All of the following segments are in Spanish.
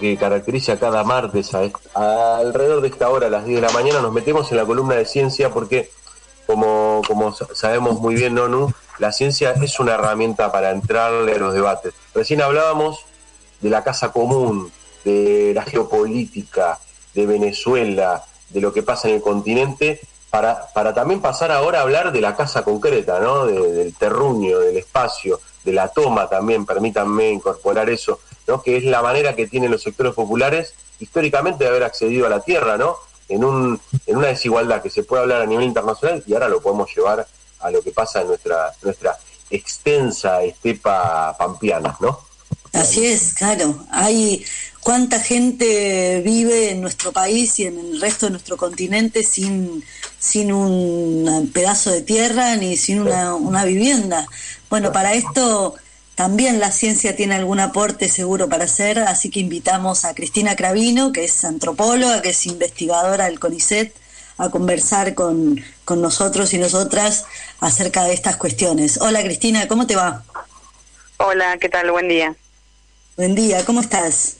que caracteriza cada martes a, alrededor de esta hora, a las 10 de la mañana, nos metemos en la columna de ciencia porque, como, como sabemos muy bien, Nonu, la ciencia es una herramienta para entrarle a los debates. Recién hablábamos de la casa común, de la geopolítica, de Venezuela, de lo que pasa en el continente, para, para también pasar ahora a hablar de la casa concreta, ¿no? del terruño, del espacio, de la toma también, permítanme incorporar eso, ¿no? que es la manera que tienen los sectores populares históricamente de haber accedido a la tierra, ¿no? En, un, en una desigualdad que se puede hablar a nivel internacional y ahora lo podemos llevar a lo que pasa en nuestra, nuestra extensa estepa pampiana, ¿no? Así es, claro. Hay cuánta gente vive en nuestro país y en el resto de nuestro continente sin, sin un pedazo de tierra ni sin una, una vivienda. Bueno, para esto también la ciencia tiene algún aporte seguro para hacer, así que invitamos a Cristina Cravino, que es antropóloga, que es investigadora del CONICET, a conversar con, con nosotros y nosotras acerca de estas cuestiones. Hola Cristina, ¿cómo te va? Hola, ¿qué tal? Buen día. Buen día, ¿cómo estás?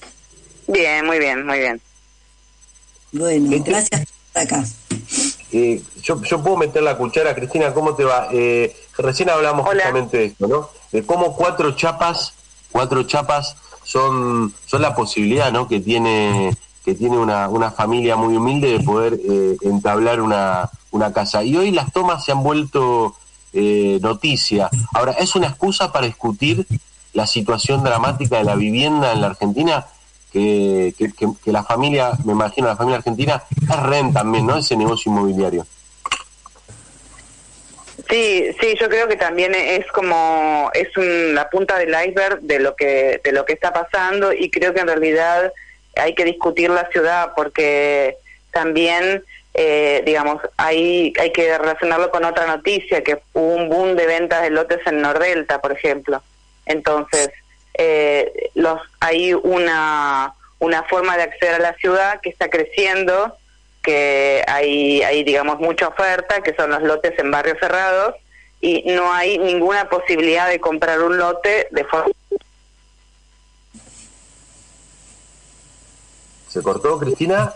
Bien, muy bien, muy bien. Bueno, gracias por estar acá. Eh, yo, yo puedo meter la cuchara, Cristina, ¿cómo te va? Eh, recién hablamos justamente de esto, ¿no? De cómo cuatro chapas, cuatro chapas son, son la posibilidad, ¿no? Que tiene que tiene una, una familia muy humilde de poder eh, entablar una, una casa. Y hoy las tomas se han vuelto eh, noticia. Ahora, ¿es una excusa para discutir la situación dramática de la vivienda en la Argentina? Que, que, que, la familia, me imagino, la familia argentina es renta también, ¿no? Ese negocio inmobiliario. Sí, sí, yo creo que también es como es la punta del iceberg de lo que de lo que está pasando y creo que en realidad hay que discutir la ciudad porque también eh, digamos hay hay que relacionarlo con otra noticia que hubo un boom de ventas de lotes en Nordelta, por ejemplo. Entonces eh, los hay una una forma de acceder a la ciudad que está creciendo que hay, hay, digamos, mucha oferta, que son los lotes en barrios cerrados, y no hay ninguna posibilidad de comprar un lote de forma... ¿Se cortó, Cristina?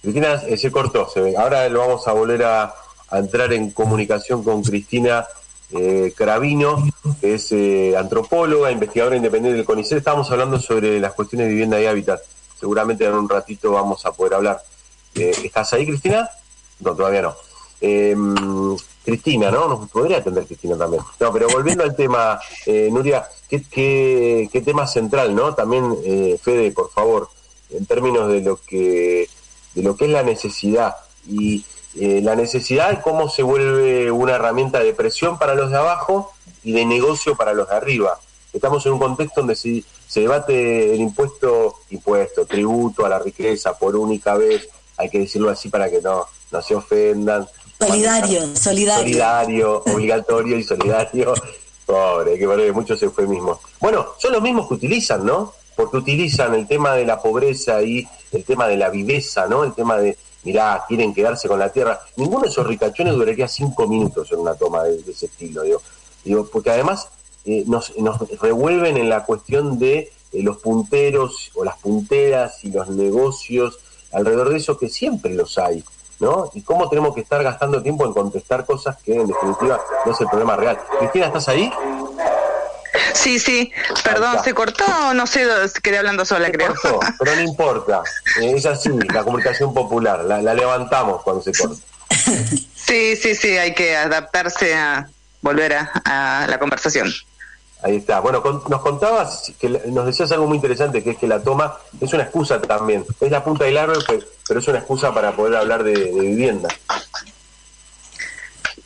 Cristina eh, se cortó, se ve. Ahora lo vamos a volver a, entrar en comunicación con Cristina eh, Cravino, que es eh, antropóloga, investigadora independiente del CONICET. Estamos hablando sobre las cuestiones de vivienda y hábitat. Seguramente en un ratito vamos a poder hablar. Eh, ¿Estás ahí, Cristina? No, todavía no. Eh, Cristina, ¿no? Nos podría atender Cristina también. No, pero volviendo al tema, eh, Nuria, ¿qué, qué, tema central, ¿no? También, Fede, por favor, en términos de lo que, de lo que es la necesidad y la necesidad de cómo se vuelve una herramienta de presión para los de abajo y de negocio para los de arriba. Estamos en un contexto donde se, se debate el impuesto, impuesto, tributo a la riqueza por única vez, hay que decirlo así para que no, no se ofendan. Solidario, solidario. Solidario, obligatorio y solidario. Pobre, que poner muchos eufemismos. Bueno, son los mismos que utilizan, ¿no? Porque utilizan el tema de la pobreza y el tema de la viveza, ¿no? El tema de, mirá, quieren quedarse con la tierra. Ninguno de esos ricachones duraría cinco minutos en una toma de, ese estilo, digo. digo porque además eh, nos, nos revuelven en la cuestión de eh, los punteros o las punteras y los negocios alrededor de eso que siempre los hay, ¿no? Y cómo tenemos que estar gastando tiempo en contestar cosas que en definitiva no es el problema real. Cristina, ¿estás ahí? Sí, sí, perdón, se cortó, no sé, quedé hablando sola, creo. pero no importa, eh, es así, la comunicación popular, la, levantamos cuando se corta. Sí, sí, sí, hay que adaptarse a volver a la conversación. Ahí está. Bueno, nos contabas, que nos decías algo muy interesante, que es que la toma es una excusa también. Es la punta del árbol, pero es una excusa para poder hablar de, vivienda.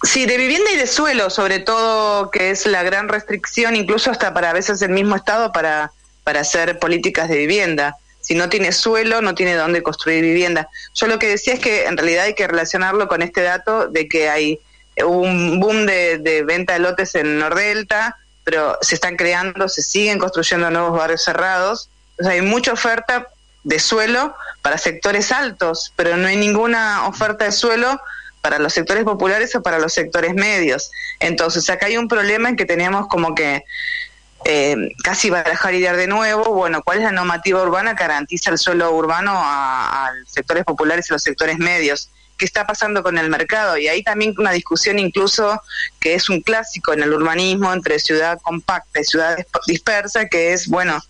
Sí, de vivienda y de suelo, sobre todo, que es la gran restricción, incluso hasta para a veces el mismo Estado para, para hacer políticas de vivienda. Si no tiene suelo, no tiene dónde construir vivienda. Yo lo que decía es que en realidad hay que relacionarlo con este dato de que hay un boom de, de venta de lotes en Nordelta, pero se están creando, se siguen construyendo nuevos barrios cerrados. O sea, hay mucha oferta de suelo para sectores altos, pero no hay ninguna oferta de suelo para los sectores populares o para los sectores medios. Entonces, acá hay un problema en que tenemos como que eh, casi barajar y dar de nuevo, bueno, ¿cuál es la normativa urbana que garantiza el suelo urbano a, a sectores populares y los sectores medios? ¿Qué está pasando con el mercado? Y ahí también una discusión incluso que es un clásico en el urbanismo entre ciudad compacta y ciudad dispersa, que es, bueno,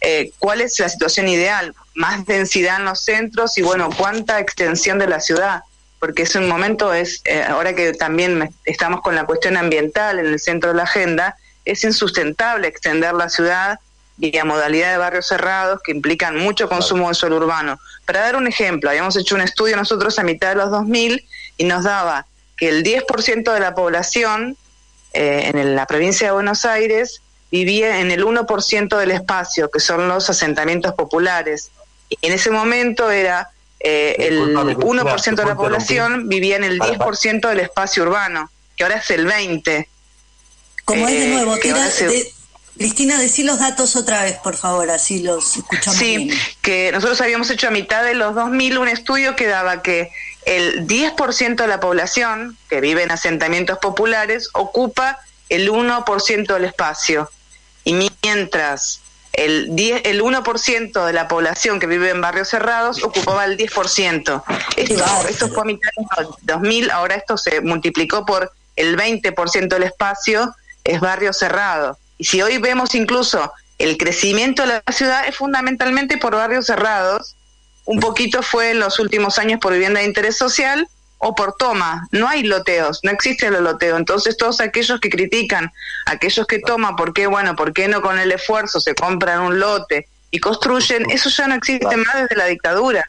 eh, cuál es la situación ideal, más densidad en los centros y bueno, cuánta extensión de la ciudad, porque es un momento, es eh, ahora que también estamos con la cuestión ambiental en el centro de la agenda, es insustentable extender la ciudad vía modalidad de barrios cerrados que implican mucho consumo de suelo urbano. Para dar un ejemplo, habíamos hecho un estudio nosotros a mitad de los 2000 y nos daba que el 10% de la población eh, en la provincia de Buenos Aires vivía en el 1% del espacio, que son los asentamientos populares. Y en ese momento era eh, el 1% de la población vivía en el 10% del espacio urbano, que ahora es el 20%. Como es de eh, nuevo, Cristina, decí los datos otra vez, por favor, así los escuchamos. Sí, que nosotros habíamos hecho a mitad de los 2000 un estudio que daba que el 10% de la población que vive en asentamientos populares ocupa el 1% del espacio y mientras el, 10, el 1% de la población que vive en barrios cerrados ocupaba el 10%. Esto, esto fue a mitad de 2000, ahora esto se multiplicó por el 20% del espacio, es barrio cerrado. Y si hoy vemos incluso el crecimiento de la ciudad es fundamentalmente por barrios cerrados, un poquito fue en los últimos años por vivienda de interés social, o por toma. No hay loteos, no existe el loteo. Entonces todos aquellos que critican, aquellos que toman, ¿por qué? Bueno, ¿por qué no con el esfuerzo se compran un lote y construyen? Eso ya no existe más desde la dictadura.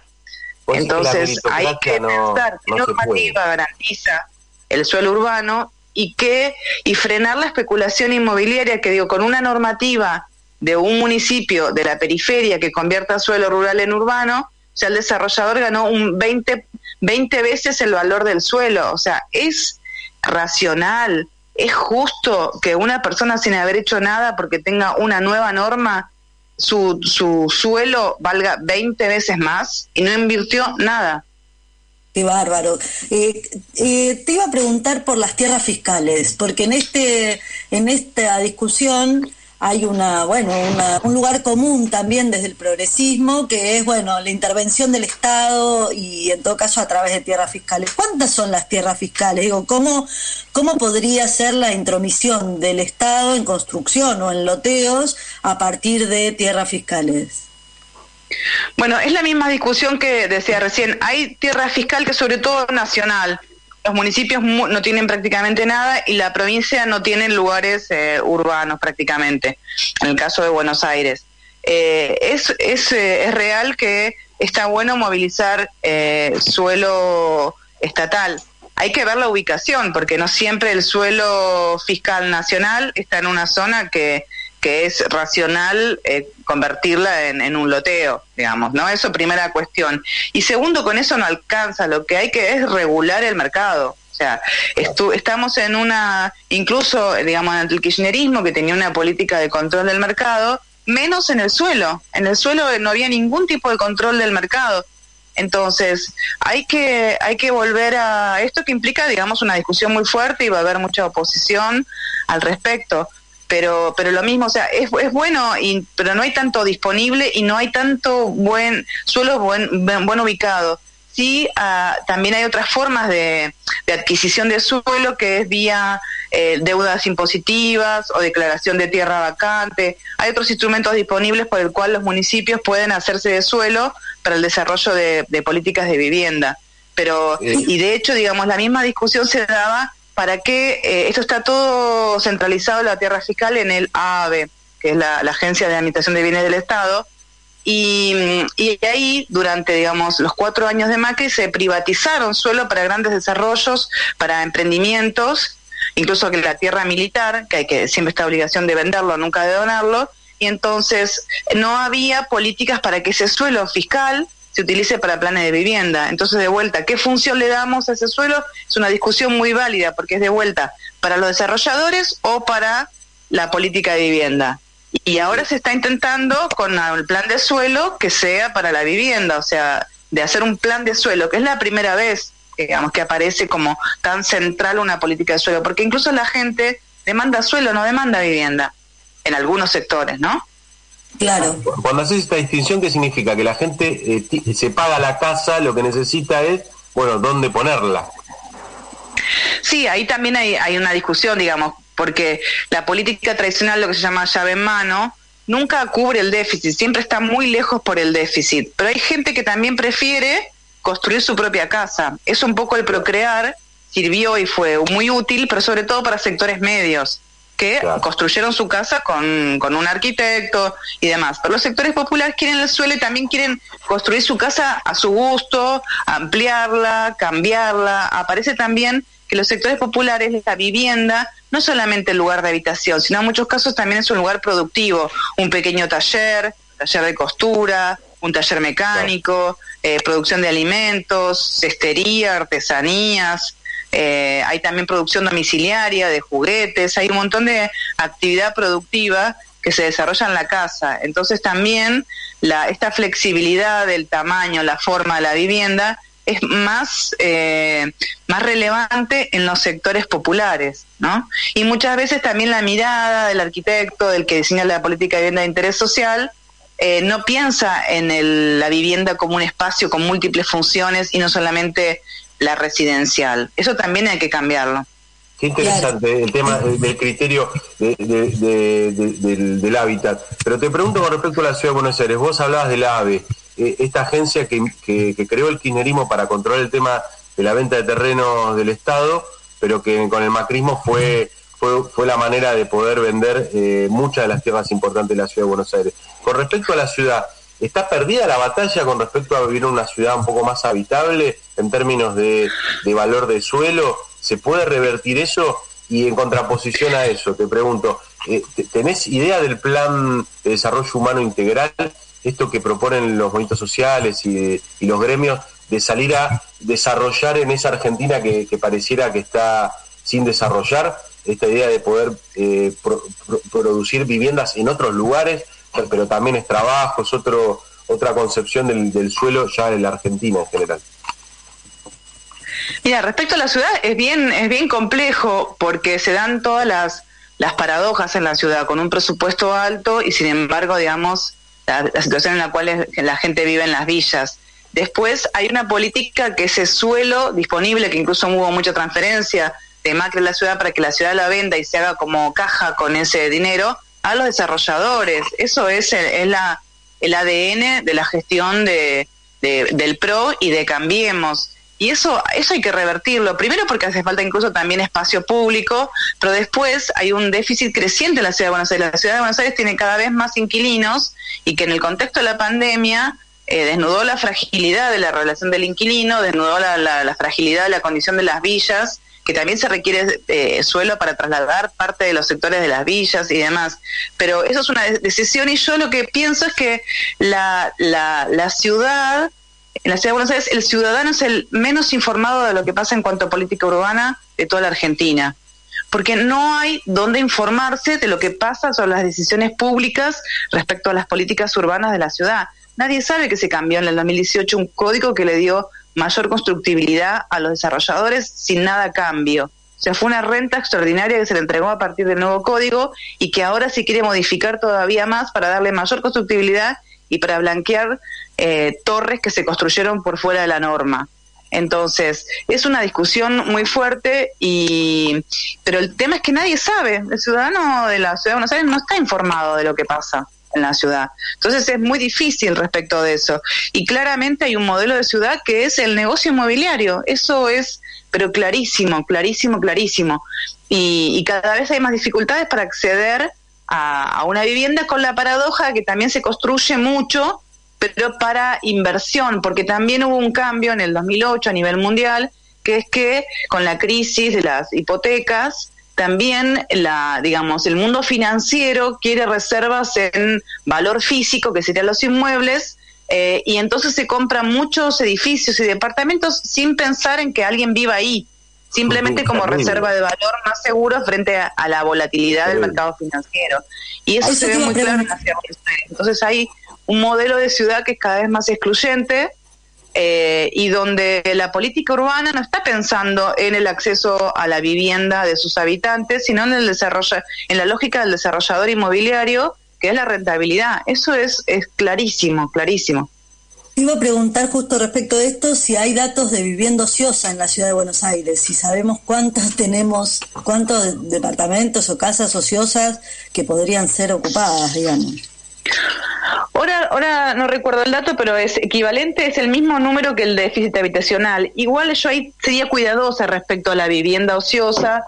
Pues Entonces hay que pensar qué normativa garantiza el suelo urbano y qué y frenar la especulación inmobiliaria que digo con una normativa de un municipio de la periferia que convierta suelo rural en urbano, sea, el desarrollador ganó un 20 20 veces el valor del suelo. O sea, es racional, es justo que una persona sin haber hecho nada porque tenga una nueva norma, su, su suelo valga 20 veces más y no invirtió nada. Qué bárbaro. Eh, eh, te iba a preguntar por las tierras fiscales, porque en este en esta discusión hay una, bueno, un lugar común también desde el progresismo, que es, bueno, la intervención del Estado y en todo caso a través de tierras fiscales. ¿Cuántas son las tierras fiscales? Digo, ¿cómo, cómo podría ser la intromisión del Estado en construcción o en loteos a partir de tierras fiscales? Bueno, es la misma discusión que decía recién. Hay tierra fiscal que sobre todo nacional, los municipios no tienen prácticamente nada y la provincia no tiene lugares eh, urbanos prácticamente, en el caso de Buenos Aires. Eh, es, es, eh, es, real que está bueno movilizar suelo estatal. Hay que ver la ubicación, porque no siempre el suelo fiscal nacional está en una zona que que es racional eh, convertirla en, un loteo, digamos, ¿no? Eso primera cuestión. Y segundo, con eso no alcanza, lo que hay que es regular el mercado. O sea, estamos en una, incluso, digamos, en el kirchnerismo, que tenía una política de control del mercado, menos en el suelo. En el suelo no había ningún tipo de control del mercado. Entonces, hay que, hay que volver a esto que implica, digamos, una discusión muy fuerte y va a haber mucha oposición al respecto pero pero lo mismo o sea es, es bueno y, pero no hay tanto disponible y no hay tanto buen suelo buen buen ubicado. Sí ah, también hay otras formas de, adquisición de suelo que es vía eh, deudas impositivas o declaración de tierra vacante. Hay otros instrumentos disponibles por el cual los municipios pueden hacerse de suelo para el desarrollo de, de políticas de vivienda. Pero y de hecho digamos la misma discusión se daba para que eh, esto está todo centralizado la tierra fiscal en el AAB, que es la, Agencia de Administración de Bienes del Estado, y, y, ahí durante digamos los cuatro años de Macri se privatizaron suelo para grandes desarrollos, para emprendimientos, incluso que la tierra militar, que hay que siempre está obligación de venderlo, nunca de donarlo, y entonces no había políticas para que ese suelo fiscal se utilice para planes de vivienda. Entonces, de vuelta, ¿qué función le damos a ese suelo? Es una discusión muy válida porque es de vuelta para los desarrolladores o para la política de vivienda. Y ahora se está intentando con el plan de suelo que sea para la vivienda, o sea, de hacer un plan de suelo, que es la primera vez, digamos, que aparece como tan central una política de suelo, porque incluso la gente demanda suelo, no demanda vivienda. en algunos sectores, ¿no? Claro. Cuando haces esta distinción, ¿qué significa? Que la gente eh, se paga la casa, lo que necesita es, bueno, ¿dónde ponerla? Sí, ahí también hay, hay una discusión, digamos, porque la política tradicional, lo que se llama llave en mano, nunca cubre el déficit, siempre está muy lejos por el déficit. Pero hay gente que también prefiere construir su propia casa. Es un poco el procrear, sirvió y fue muy útil, pero sobre todo para sectores medios que construyeron su casa con, con, un arquitecto y demás. Pero los sectores populares quieren el suelo y también quieren construir su casa a su gusto, ampliarla, cambiarla. Aparece también que los sectores populares, la vivienda, no solamente el lugar de habitación, sino en muchos casos también es un lugar productivo, un pequeño taller, taller de costura, un taller mecánico, eh, producción de alimentos, cestería, artesanías, eh, hay también producción domiciliaria de juguetes, hay un montón de actividad productiva que se desarrolla en la casa. Entonces también la, esta flexibilidad del tamaño, la forma de la vivienda es más, eh, más relevante en los sectores populares, ¿no? Y muchas veces también la mirada del arquitecto, del que diseña la política de vivienda de interés social, eh, no piensa en la vivienda como un espacio con múltiples funciones y no solamente la residencial. Eso también hay que cambiarlo. Qué interesante el tema del criterio del, del, hábitat. Pero te pregunto con respecto a la ciudad de Buenos Aires, vos hablabas del AVE, eh, esta agencia que, que, creó el kirchnerismo para controlar el tema de la venta de terrenos del Estado, pero que con el macrismo fue, fue, fue la manera de poder vender eh, muchas de las tierras importantes de la ciudad de Buenos Aires. Con respecto a la ciudad, ¿está perdida la batalla con respecto a vivir en una ciudad un poco más habitable en términos de, de valor de suelo? ¿Se puede revertir eso? Y en contraposición a eso, te pregunto, eh, ¿tenés idea del plan de desarrollo humano integral? Esto que proponen los movimientos sociales y, los gremios de salir a desarrollar en esa Argentina que, pareciera que está sin desarrollar, esta idea de poder eh, producir viviendas en otros lugares, pero también es trabajo, es otro, otra concepción del, del suelo ya en la Argentina en general. Mira, respecto a la ciudad es bien, es bien complejo porque se dan todas las, las paradojas en la ciudad, con un presupuesto alto y sin embargo, digamos, la, situación en la cual la gente vive en las villas. Después hay una política que ese suelo disponible, que incluso hubo mucha transferencia de Macri en la ciudad para que la ciudad la venda y se haga como caja con ese dinero a los desarrolladores. Eso es el, la, el ADN de la gestión de, del PRO y de Cambiemos. Y eso, eso hay que revertirlo. Primero porque hace falta incluso también espacio público, pero después hay un déficit creciente en la ciudad de Buenos Aires. La ciudad de Buenos Aires tiene cada vez más inquilinos y que en el contexto de la pandemia eh, desnudó la fragilidad de la relación del inquilino, desnudó la, la, fragilidad de la condición de las villas, que también se requiere eh, suelo para trasladar parte de los sectores de las villas y demás. Pero eso es una decisión y yo lo que pienso es que la, la, ciudad en la ciudad de Buenos Aires el ciudadano es el menos informado de lo que pasa en cuanto a política urbana de toda la Argentina, porque no hay dónde informarse de lo que pasa sobre las decisiones públicas respecto a las políticas urbanas de la ciudad. Nadie sabe que se cambió en el 2018 un código que le dio mayor constructibilidad a los desarrolladores sin nada cambio. O sea, fue una renta extraordinaria que se le entregó a partir del nuevo código y que ahora se quiere modificar todavía más para darle mayor constructibilidad y para blanquear eh, torres que se construyeron por fuera de la norma. Entonces, es una discusión muy fuerte, y pero el tema es que nadie sabe, el ciudadano de la ciudad de Buenos Aires no está informado de lo que pasa en la ciudad. Entonces es muy difícil respecto de eso. Y claramente hay un modelo de ciudad que es el negocio inmobiliario. Eso es, pero clarísimo, clarísimo, clarísimo. Y, cada vez hay más dificultades para acceder a, a, una vivienda con la paradoja que también se construye mucho pero para inversión, porque también hubo un cambio en el 2008 a nivel mundial, que es que con la crisis de las hipotecas, también la, digamos, el mundo financiero quiere reservas en valor físico, que serían los inmuebles, eh, y entonces se compran muchos edificios y departamentos sin pensar en que alguien viva ahí, simplemente como reserva de valor más seguro frente a, la volatilidad del mercado financiero. Y eso se ve muy claro en la Entonces hay un modelo de ciudad que es cada vez más excluyente eh, y donde la política urbana no está pensando en el acceso a la vivienda de sus habitantes, sino en el desarrollo, en la lógica del desarrollador inmobiliario, que es la rentabilidad. Eso es, es clarísimo, clarísimo. Iba a preguntar justo respecto de esto si hay datos de vivienda ociosa en la ciudad de Buenos Aires, si sabemos cuántos tenemos, cuántos departamentos o casas ociosas que podrían ser ocupadas, digamos. Ahora, ahora no recuerdo el dato, pero es equivalente, es el mismo número que el déficit habitacional. Igual yo ahí sería cuidadosa respecto a la vivienda ociosa,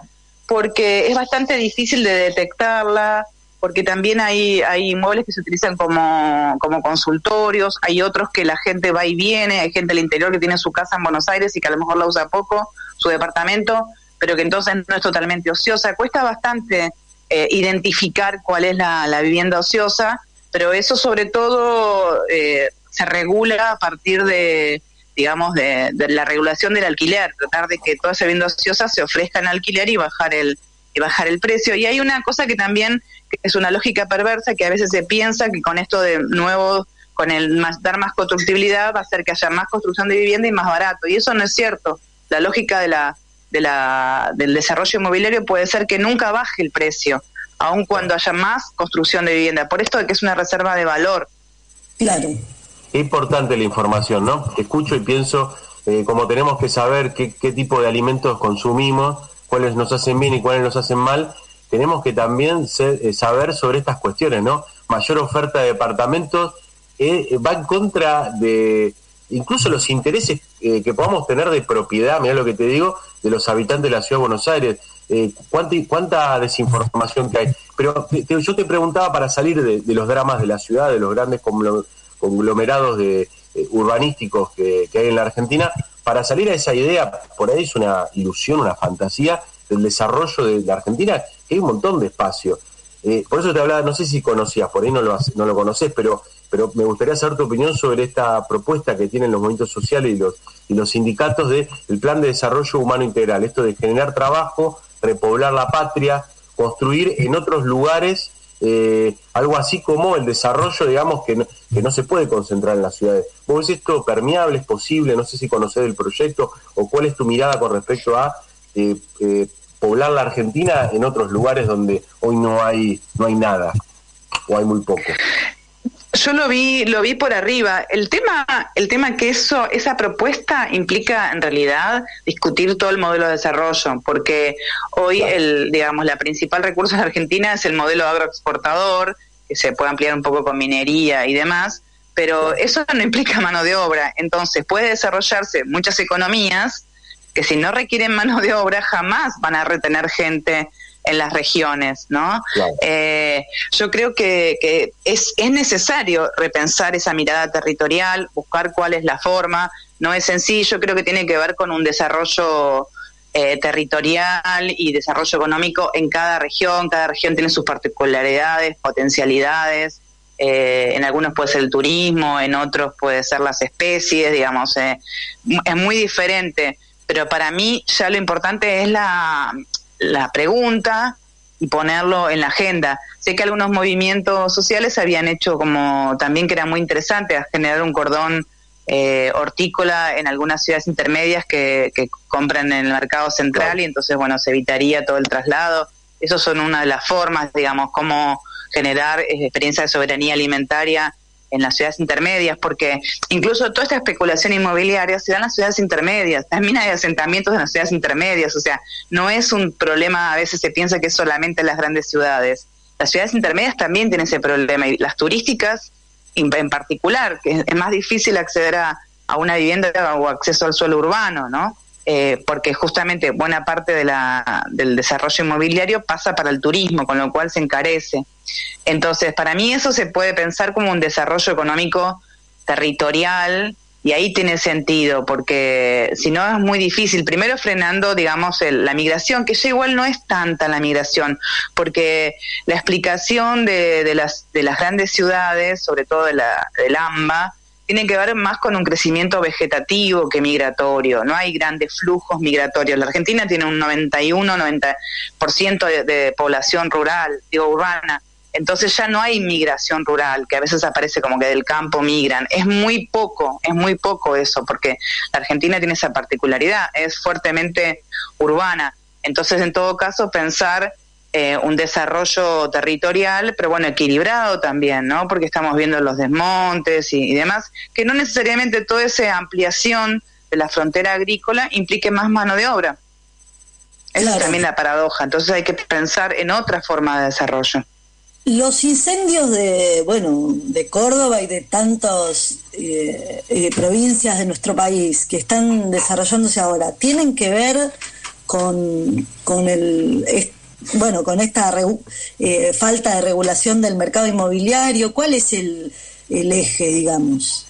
porque es bastante difícil de detectarla, porque también hay, hay inmuebles que se utilizan como, como consultorios, hay otros que la gente va y viene, hay gente del interior que tiene su casa en Buenos Aires y que a lo mejor la usa poco, su departamento, pero que entonces no es totalmente ociosa. Cuesta bastante eh, identificar cuál es la, la vivienda ociosa pero eso sobre todo eh, se regula a partir de, digamos, de, la regulación del alquiler, tratar de que toda esa vivienda se ofrezca alquiler y bajar el y bajar el precio. Y hay una cosa que también es una lógica perversa que a veces se piensa que con esto de nuevo, con el más, dar más constructibilidad va a hacer que haya más construcción de vivienda y más barato. Y eso no es cierto. La lógica de la, de la, del desarrollo inmobiliario puede ser que nunca baje el precio aun cuando haya más construcción de vivienda. Por esto de que es una reserva de valor. Claro. Es importante la información, ¿no? Escucho y pienso, eh, como tenemos que saber qué, tipo de alimentos consumimos, cuáles nos hacen bien y cuáles nos hacen mal, tenemos que también eh, saber sobre estas cuestiones, ¿no? Mayor oferta de departamentos eh, va en contra de incluso los intereses que podamos tener de propiedad, mira lo que te digo, de los habitantes de la ciudad de Buenos Aires eh, cuánta, cuánta desinformación que hay. Pero yo te preguntaba para salir de, los dramas de la ciudad, de los grandes conglomerados de, eh, urbanísticos que, hay en la Argentina, para salir a esa idea, por ahí es una ilusión, una fantasía del desarrollo de la Argentina, que hay un montón de espacio. Eh, por eso te hablaba, no sé si conocías, por ahí no lo, no lo conoces, pero, pero me gustaría saber tu opinión sobre esta propuesta que tienen los movimientos sociales y los, y los sindicatos del el Plan de Desarrollo Humano Integral, esto de generar trabajo, repoblar la patria, construir en otros lugares eh, algo así como el desarrollo, digamos, que no, que no se puede concentrar en las ciudades. ¿Vos ves esto permeable, es posible? No sé si conoces el proyecto o cuál es tu mirada con respecto a eh, eh, poblar la Argentina en otros lugares donde hoy no hay, no hay nada o hay muy poco. Yo lo vi, lo vi por arriba. El tema, el tema que eso, esa propuesta implica en realidad discutir todo el modelo de desarrollo, porque hoy el, digamos, la principal recurso en Argentina es el modelo agroexportador, que se puede ampliar un poco con minería y demás, pero eso no implica mano de obra. Entonces puede desarrollarse muchas economías que si no requieren mano de obra jamás van a retener gente en las regiones, ¿no? Eh, yo creo que, es, es necesario repensar esa mirada territorial, buscar cuál es la forma, no es sencillo, creo que tiene que ver con un desarrollo eh, territorial y desarrollo económico en cada región, cada región tiene sus particularidades, potencialidades, eh, en algunos puede ser el turismo, en otros puede ser las especies, digamos, es muy diferente, pero para mí ya lo importante es la, la pregunta y ponerlo en la agenda. Sé que algunos movimientos sociales habían hecho como también que era muy interesante a generar un cordón eh, hortícola en algunas ciudades intermedias que, que, compran en el mercado central y entonces, bueno, se evitaría todo el traslado. Esas son una de las formas, digamos, cómo generar eh, experiencia de soberanía alimentaria en las ciudades intermedias, porque incluso toda esta especulación inmobiliaria se da en las ciudades intermedias, también hay asentamientos en las ciudades intermedias, o sea, no es un problema, a veces se piensa que es solamente en las grandes ciudades. Las ciudades intermedias también tienen ese problema y las turísticas en particular, que es más difícil acceder a una vivienda o acceso al suelo urbano, ¿no? Eh, porque justamente buena parte de la, del desarrollo inmobiliario pasa para el turismo, con lo cual se encarece. Entonces, para mí eso se puede pensar como un desarrollo económico territorial y ahí tiene sentido, porque si no es muy difícil, primero frenando, digamos, la migración, que ya igual no es tanta la migración, porque la explicación de, de, las, de las grandes ciudades, sobre todo de la, del AMBA, tiene que ver más con un crecimiento vegetativo que migratorio. No hay grandes flujos migratorios. La Argentina tiene un 91-90% de, de población rural, digo urbana. entonces ya no hay migración rural, que a veces aparece como que del campo migran. Es muy poco, es muy poco eso, porque la Argentina tiene esa particularidad, es fuertemente urbana. Entonces, en todo caso, pensar eh, un desarrollo territorial, pero bueno, equilibrado también, ¿no? Porque estamos viendo los desmontes y, demás, que no necesariamente toda esa ampliación de la frontera agrícola implique más mano de obra. Esa es también la paradoja. Entonces hay que pensar en otra forma de desarrollo. Los incendios de, bueno, de Córdoba y de tantas eh, eh, provincias de nuestro país que están desarrollándose ahora, ¿tienen que ver con, con el, bueno, con esta eh, falta de regulación del mercado inmobiliario? ¿Cuál es el, el eje, digamos?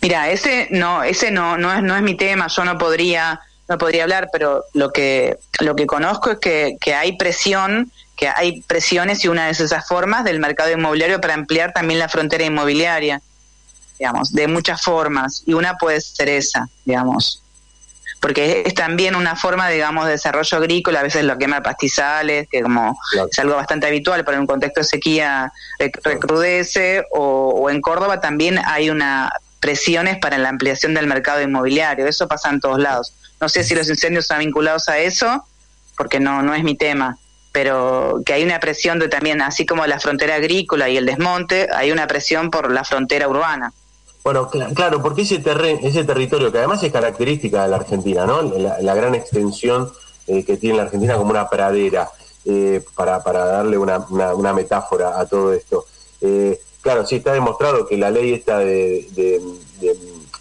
Mira, ese no, ese no, no es, no es mi tema. Yo no podría, no podría hablar, pero lo que, lo que conozco es que, que hay presión que hay presiones y una de esas formas del mercado inmobiliario para ampliar también la frontera inmobiliaria, digamos, de muchas formas, y una puede ser esa, digamos, porque es, también una forma, digamos, de desarrollo agrícola, a veces lo quema pastizales, que como es algo bastante habitual, pero en un contexto de sequía recrudece, o, o en Córdoba también hay una presiones para la ampliación del mercado inmobiliario, eso pasa en todos lados. No sé si los incendios están vinculados a eso, porque no, no es mi tema pero que hay una presión de también, así como la frontera agrícola y el desmonte, hay una presión por la frontera urbana. Bueno, claro, porque ese, ese territorio, que además es característica de la Argentina, ¿no? La, gran extensión eh, que tiene la Argentina como una pradera, eh, para, para darle una, una, metáfora a todo esto. Eh, claro, sí está demostrado que la ley esta de,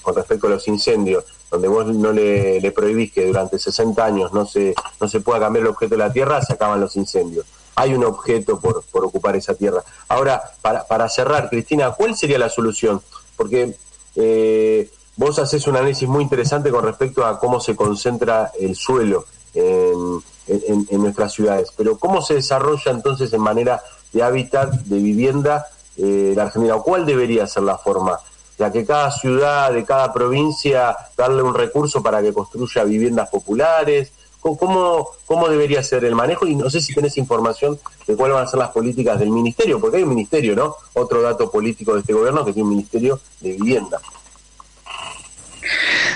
con respecto a los incendios donde vos no le, le, prohibís que durante 60 años no se, no se pueda cambiar el objeto de la tierra, se acaban los incendios. Hay un objeto por, por ocupar esa tierra. Ahora, para, para cerrar, Cristina, ¿cuál sería la solución? Porque eh, vos haces un análisis muy interesante con respecto a cómo se concentra el suelo en, nuestras ciudades, pero ¿cómo se desarrolla entonces en manera de hábitat, de vivienda, eh, la Argentina? ¿Cuál debería ser la forma? ya que cada ciudad, de cada provincia, darle un recurso para que construya viviendas populares. ¿Cómo, ¿Cómo debería ser el manejo? Y no sé si tenés información de cuáles van a ser las políticas del ministerio, porque hay un ministerio, ¿no? Otro dato político de este gobierno que tiene un ministerio de vivienda.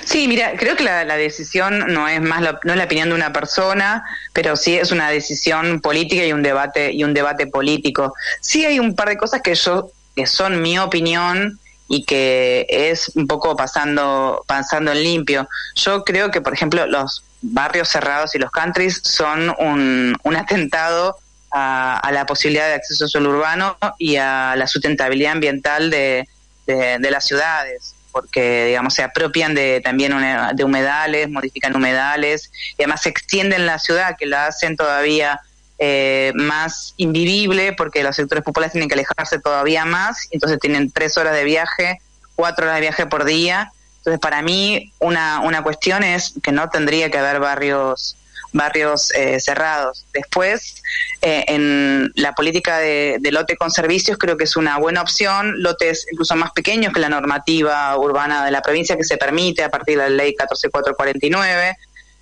Sí, mira, creo que la, decisión no es más no es la opinión de una persona, pero sí es una decisión política y un debate y un debate político. Sí hay un par de cosas que yo que son mi opinión y que es un poco pasando, pasando en limpio. Yo creo que, por ejemplo, los barrios cerrados y los countries son un, un atentado a, la posibilidad de acceso al urbano y a la sustentabilidad ambiental de, de, las ciudades porque digamos se apropian de también de humedales, modifican humedales y además se extienden la ciudad que la hacen todavía eh, más invivible porque los sectores populares tienen que alejarse todavía más, entonces tienen tres horas de viaje, cuatro horas de viaje por día. Entonces, para mí, una, una cuestión es que no tendría que haber barrios barrios eh, cerrados. Después, eh, en la política de, de, lote con servicios creo que es una buena opción, lotes incluso más pequeños que la normativa urbana de la provincia que se permite a partir de la ley 14449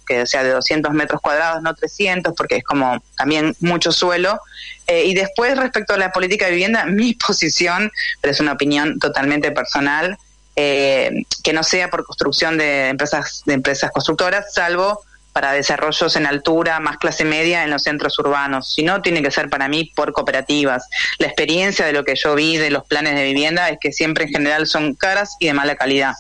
que sea de 200 metros cuadrados, no 300, porque es como también mucho suelo. Eh, y después, respecto a la política de vivienda, mi posición, pero es una opinión totalmente personal, eh, que no sea por construcción de empresas, de empresas constructoras, salvo para desarrollos en altura, más clase media en los centros urbanos. Si no, tiene que ser para mí por cooperativas. La experiencia de lo que yo vi de los planes de vivienda es que siempre en general son caras y de mala calidad.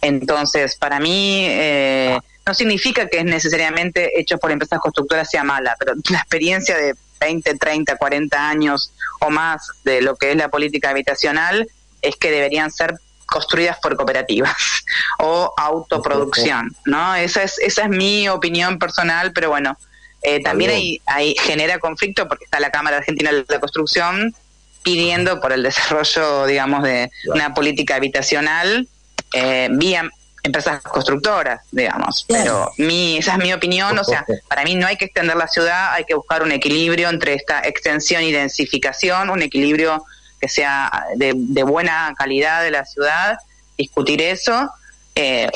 Entonces, para mí, eh, no significa que es necesariamente hecho por empresas constructoras sea mala, pero la experiencia de 20, 30, 40 años o más de lo que es la política habitacional es que deberían ser construidas por cooperativas o autoproducción, ¿no? Esa es esa es mi opinión personal, pero bueno, eh, también hay, hay, genera conflicto porque está la Cámara Argentina de la Construcción pidiendo por el desarrollo, digamos, de una política habitacional eh, vía empresas constructoras, digamos. Pero mi, esa es mi opinión, o sea, para mí no hay que extender la ciudad, hay que buscar un equilibrio entre esta extensión y densificación, un equilibrio que sea de, buena calidad de la ciudad, discutir eso, eh,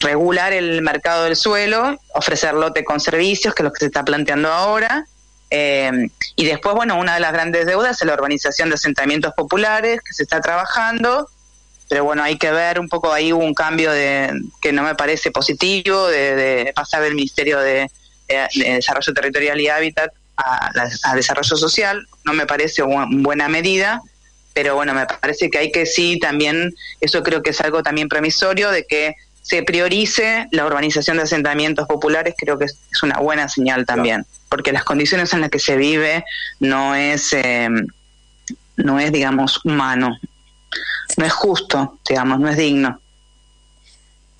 regular el mercado del suelo, ofrecer lote con servicios, que es lo que se está planteando ahora, Eh, y después, bueno, una de las grandes deudas es la urbanización de asentamientos populares que se está trabajando, pero bueno, hay que ver un poco ahí un cambio de que no me parece positivo, de, pasar del Ministerio de, Desarrollo Territorial y Hábitat a, a, Desarrollo Social, no me parece una buena medida, pero bueno, me parece que hay que sí también, eso creo que es algo también promisorio, de que se priorice la urbanización de asentamientos populares, creo que es, una buena señal también, porque las condiciones en las que se vive no es, eh, no es, digamos, humano, no es justo, digamos, no es digno.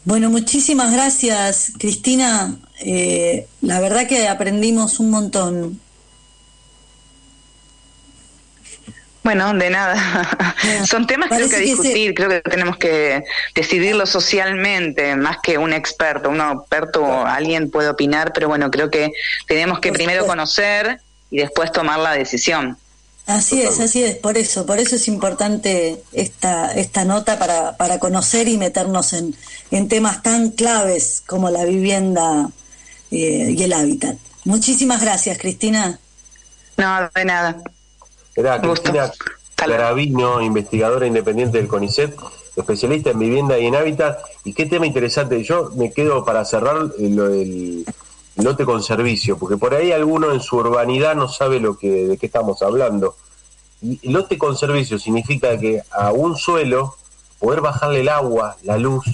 Bueno, muchísimas gracias, Cristina. Eh, la verdad que aprendimos un montón. Bueno, de nada. Son temas que creo que discutir, creo que tenemos que decidirlo socialmente, más que un experto. Un experto, alguien puede opinar, pero bueno, creo que tenemos que primero conocer y después tomar la decisión. Así es, así es, por eso, por eso es importante esta, esta nota para, para conocer y meternos en, en temas tan claves como la vivienda eh, y el hábitat. Muchísimas gracias, Cristina. No, de nada. Era Cristina Caravino, investigadora independiente del CONICET, especialista en vivienda y en hábitat. Y qué tema interesante. Yo me quedo para cerrar el, lote con servicio, porque por ahí alguno en su urbanidad no sabe lo que, de qué estamos hablando. Y lote con servicio significa que a un suelo poder bajarle el agua, la luz,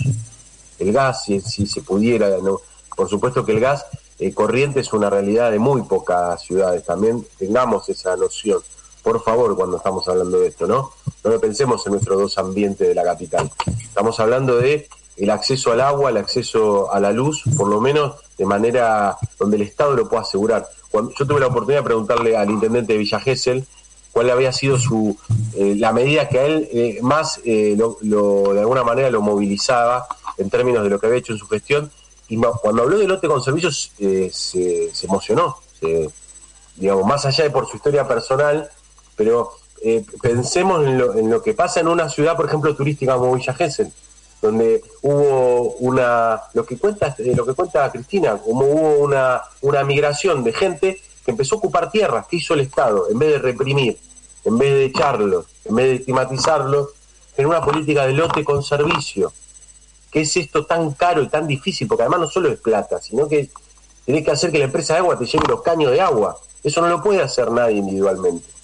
el gas, si, si se pudiera. ¿no? Por supuesto que el gas eh, corriente es una realidad de muy pocas ciudades. También tengamos esa noción por favor, cuando estamos hablando de esto, ¿no? No lo pensemos en nuestros dos ambientes de la capital. Estamos hablando de el acceso al agua, el acceso a la luz, por lo menos de manera donde el Estado lo pueda asegurar. Cuando, yo tuve la oportunidad de preguntarle al intendente de Villa Gesell cuál había sido su eh, la medida que a él eh, más eh, lo, de alguna manera lo movilizaba en términos de lo que había hecho en su gestión. Y cuando habló del lote con servicios se, se, emocionó. digamos, más allá de por su historia personal, pero eh, pensemos en lo, en lo, que pasa en una ciudad, por ejemplo, turística como Villa Gesell, donde hubo una, lo que cuenta, eh, lo que cuenta Cristina, como hubo una, una migración de gente que empezó a ocupar tierras, que hizo el Estado, en vez de reprimir, en vez de echarlos, en vez de estigmatizarlos, en una política de lote con servicio. ¿Qué es esto tan caro y tan difícil? Porque además no solo es plata, sino que tenés que hacer que la empresa de agua te lleve los caños de agua. Eso no lo puede hacer nadie individualmente.